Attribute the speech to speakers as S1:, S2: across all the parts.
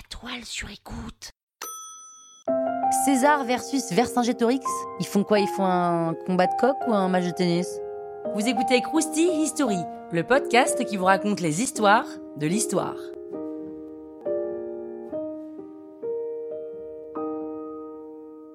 S1: La toile sur écoute.
S2: César versus Vercingétorix Ils font quoi? Ils font un combat de coq ou un match de tennis?
S3: Vous écoutez Krusty History, le podcast qui vous raconte les histoires de l'histoire.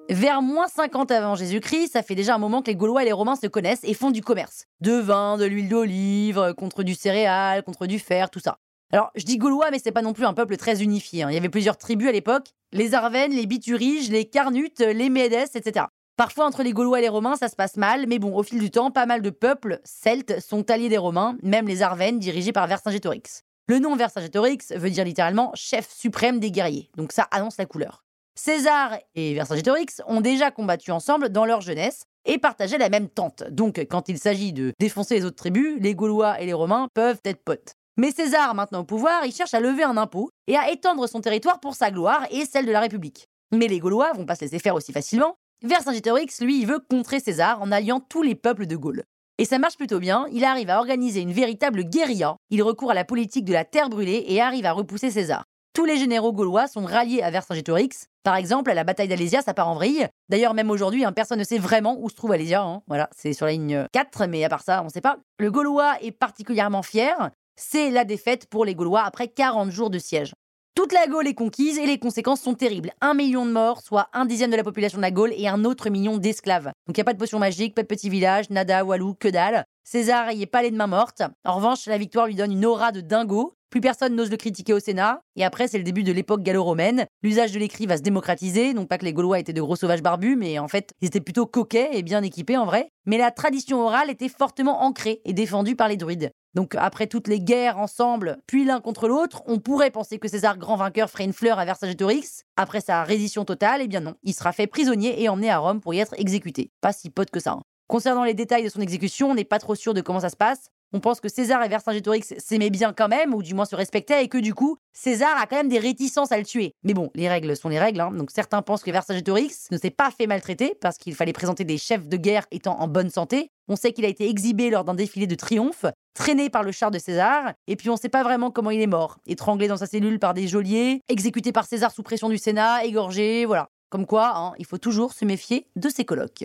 S2: Vers moins 50 avant Jésus-Christ, ça fait déjà un moment que les Gaulois et les Romains se connaissent et font du commerce. De vin, de l'huile d'olive, contre du céréal, contre du fer, tout ça. Alors, je dis Gaulois, mais c'est pas non plus un peuple très unifié. hein. Il y avait plusieurs tribus à l'époque les Arvennes, les Bituriges, les Carnutes, les Médès, etc. Parfois, entre les Gaulois et les Romains, ça se passe mal, mais bon, au fil du temps, pas mal de peuples celtes sont alliés des Romains, même les Arvennes, dirigés par Vercingétorix. Le nom Vercingétorix veut dire littéralement chef suprême des guerriers, donc ça annonce la couleur. César et Vercingétorix ont déjà combattu ensemble dans leur jeunesse et partageaient la même tente. Donc, quand il s'agit de défoncer les autres tribus, les Gaulois et les Romains peuvent être potes. Mais César, maintenant au pouvoir, il cherche à lever un impôt et à étendre son territoire pour sa gloire et celle de la République. Mais les Gaulois vont pas se laisser faire aussi facilement. Vercingétorix, lui, il veut contrer César en alliant tous les peuples de Gaule. Et ça marche plutôt bien, il arrive à organiser une véritable guérilla, il recourt à la politique de la terre brûlée et arrive à repousser César. Tous les généraux gaulois sont ralliés à Vercingétorix. Par exemple, à la bataille d'Alésia, ça part en vrille. D'ailleurs, même aujourd'hui, hein, personne ne sait vraiment où se trouve Alésia. hein. Voilà, c'est sur la ligne 4, mais à part ça, on ne sait pas. Le Gaulois est particulièrement fier. C'est la défaite pour les Gaulois après 40 jours de siège. Toute la Gaule est conquise et les conséquences sont terribles. Un million de morts, soit un dixième de la population de la Gaule et un autre million d'esclaves. Donc il n'y a pas de potion magique, pas de petit village, nada, walou, que dalle. César y est pas les de main morte. En revanche, la victoire lui donne une aura de dingo. Plus personne n'ose le critiquer au Sénat. Et après, c'est le début de l'époque gallo-romaine. L'usage de l'écrit va se démocratiser. Non pas que les Gaulois étaient de gros sauvages barbus, mais en fait, ils étaient plutôt coquets et bien équipés en vrai. Mais la tradition orale était fortement ancrée et défendue par les druides. Donc après toutes les guerres ensemble, puis l'un contre l'autre, on pourrait penser que César grand vainqueur ferait une fleur à Vercingétorix. Après sa reddition totale, eh bien non, il sera fait prisonnier et emmené à Rome pour y être exécuté. Pas si pote que ça. hein. Concernant les détails de son exécution, on n'est pas trop sûr de comment ça se passe. On pense que César et Vercingétorix s'aimaient bien quand même, ou du moins se respectaient, et que du coup, César a quand même des réticences à le tuer. Mais bon, les règles sont les règles, hein. donc certains pensent que Vercingétorix ne s'est pas fait maltraiter, parce qu'il fallait présenter des chefs de guerre étant en bonne santé. On sait qu'il a été exhibé lors d'un défilé de triomphe, traîné par le char de César, et puis on sait pas vraiment comment il est mort. Étranglé dans sa cellule par des geôliers, exécuté par César sous pression du Sénat, égorgé, voilà. Comme quoi, hein, il faut toujours se méfier de ses colocs.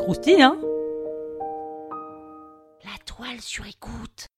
S3: Krusty, hein?
S1: Sur écoute.